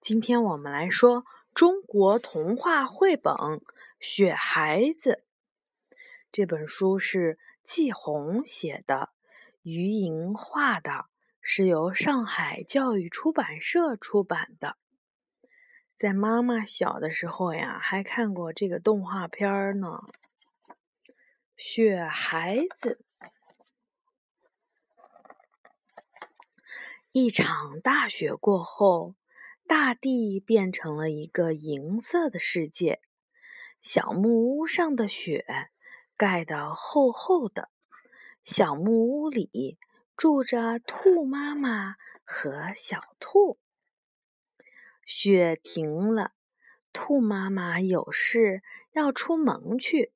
今天我们来说中国童话绘本《雪孩子》。这本书是季红写的，于莹画的，是由上海教育出版社出版的。在妈妈小的时候呀，还看过这个动画片呢，《雪孩子》。一场大雪过后，大地变成了一个银色的世界。小木屋上的雪盖得厚厚的，小木屋里住着兔妈妈和小兔。雪停了，兔妈妈有事要出门去。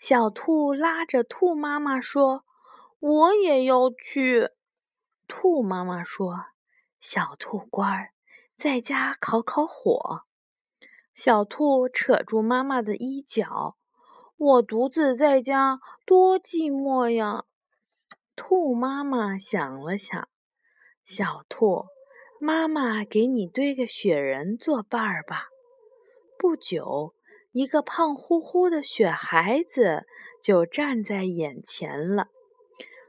小兔拉着兔妈妈说：“我也要去。”兔妈妈说：“小兔乖儿，在家烤烤火。”小兔扯住妈妈的衣角：“我独自在家多寂寞呀。”兔妈妈想了想：“小兔，妈妈给你堆个雪人作伴儿吧。”不久，一个胖乎乎的雪孩子就站在眼前了。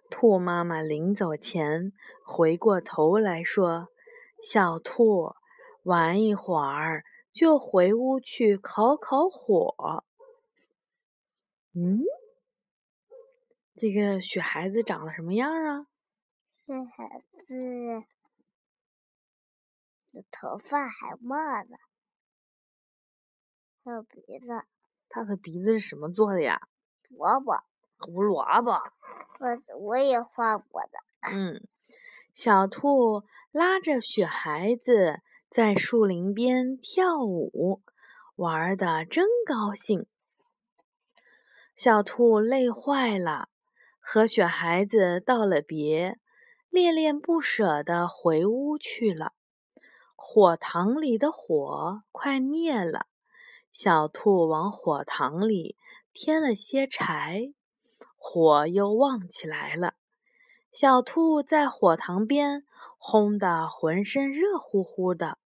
兔妈妈临走前回过头来说：“小兔，玩一会儿就回屋去烤烤火。”嗯，这个雪孩子长得什么样啊？雪孩子的头发还冒呢，还有鼻子。他的鼻子是什么做的呀？萝卜。胡萝卜，我我也画过的。嗯，小兔拉着雪孩子在树林边跳舞，玩的真高兴。小兔累坏了，和雪孩子道了别，恋恋不舍的回屋去了。火塘里的火快灭了，小兔往火塘里添了些柴。火又旺起来了，小兔在火塘边烘得浑身热乎乎的，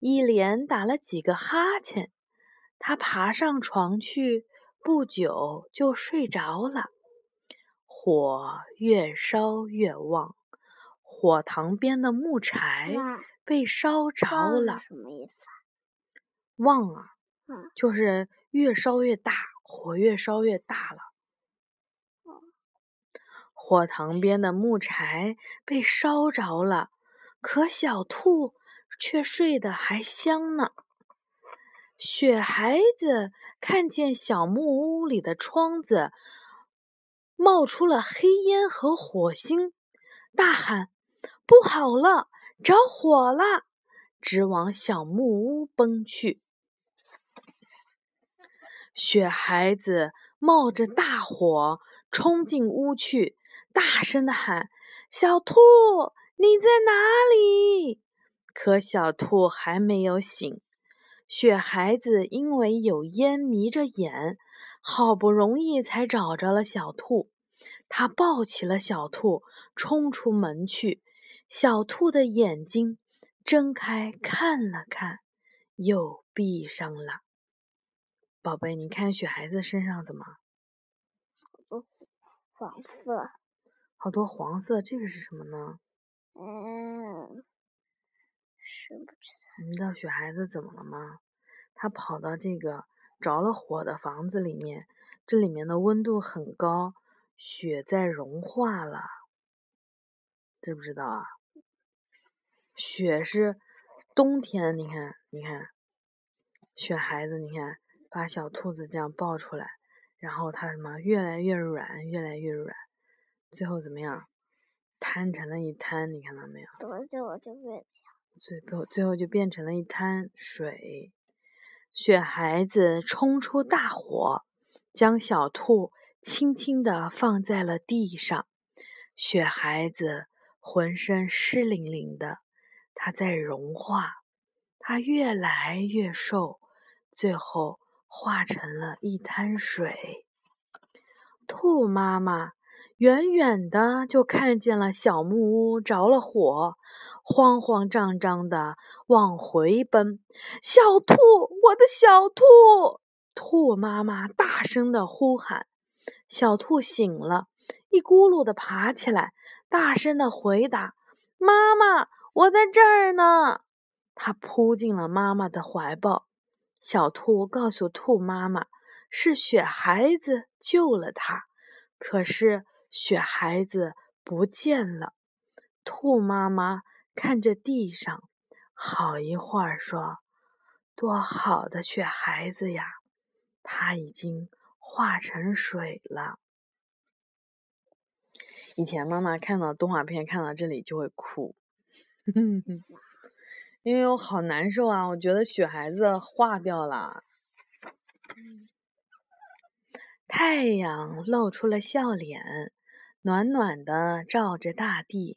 一连打了几个哈欠。它爬上床去，不久就睡着了。火越烧越旺，火塘边的木柴被烧着了。什么意思？旺啊，嗯，就是越烧越大，火越烧越大了。火塘边的木柴被烧着了，可小兔却睡得还香呢。雪孩子看见小木屋里的窗子冒出了黑烟和火星，大喊：“不好了，着火了！”直往小木屋奔去。雪孩子冒着大火冲进屋去。大声的喊：“小兔，你在哪里？”可小兔还没有醒。雪孩子因为有烟迷着眼，好不容易才找着了小兔。他抱起了小兔，冲出门去。小兔的眼睛睁开看了看，又闭上了。宝贝，你看雪孩子身上怎么？黄色。好多黄色，这个是什么呢？嗯，是不知道。你知道雪孩子怎么了吗？他跑到这个着了火的房子里面，这里面的温度很高，雪在融化了，知不知道啊？雪是冬天，你看，你看，雪孩子，你看，把小兔子这样抱出来，然后它什么越来越软，越来越软。最后怎么样？摊成了一滩，你看到没有？多久我就变最后最后就变成了一滩水。雪孩子冲出大火，将小兔轻轻地放在了地上。雪孩子浑身湿淋淋的，它在融化，它越来越瘦，最后化成了一滩水。兔妈妈。远远的就看见了小木屋着了火，慌慌张张的往回奔。小兔，我的小兔！兔妈妈大声的呼喊。小兔醒了，一咕噜的爬起来，大声的回答：“妈妈，我在这儿呢！”它扑进了妈妈的怀抱。小兔告诉兔妈妈：“是雪孩子救了它。”可是雪孩子不见了。兔妈妈看着地上，好一会儿说：“多好的雪孩子呀！它已经化成水了。”以前妈妈看到动画片看到这里就会哭，因为我好难受啊！我觉得雪孩子化掉了。太阳露出了笑脸，暖暖的照着大地。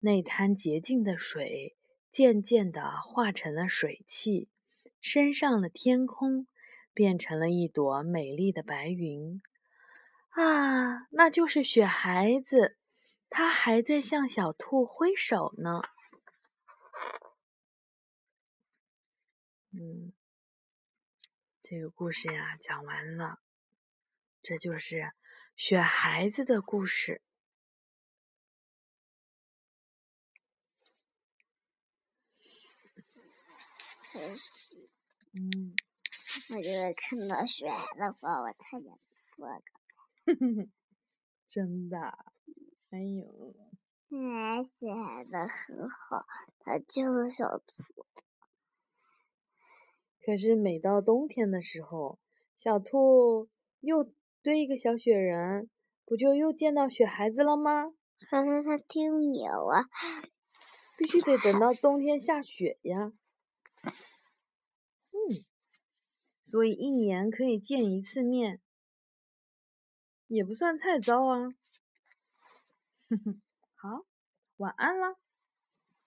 那滩洁净的水渐渐的化成了水汽，升上了天空，变成了一朵美丽的白云。啊，那就是雪孩子，他还在向小兔挥手呢。嗯，这个故事呀讲完了，这就是雪孩子的故事。嗯，我觉得看到雪孩的话，我差点哭了。真的，哎呦，哎，写的很好，他就是小兔。可是每到冬天的时候，小兔又堆一个小雪人，不就又见到雪孩子了吗？可是他听不了啊，必须得等到冬天下雪呀。嗯，所以一年可以见一次面。也不算太糟啊，哼哼，好，晚安了。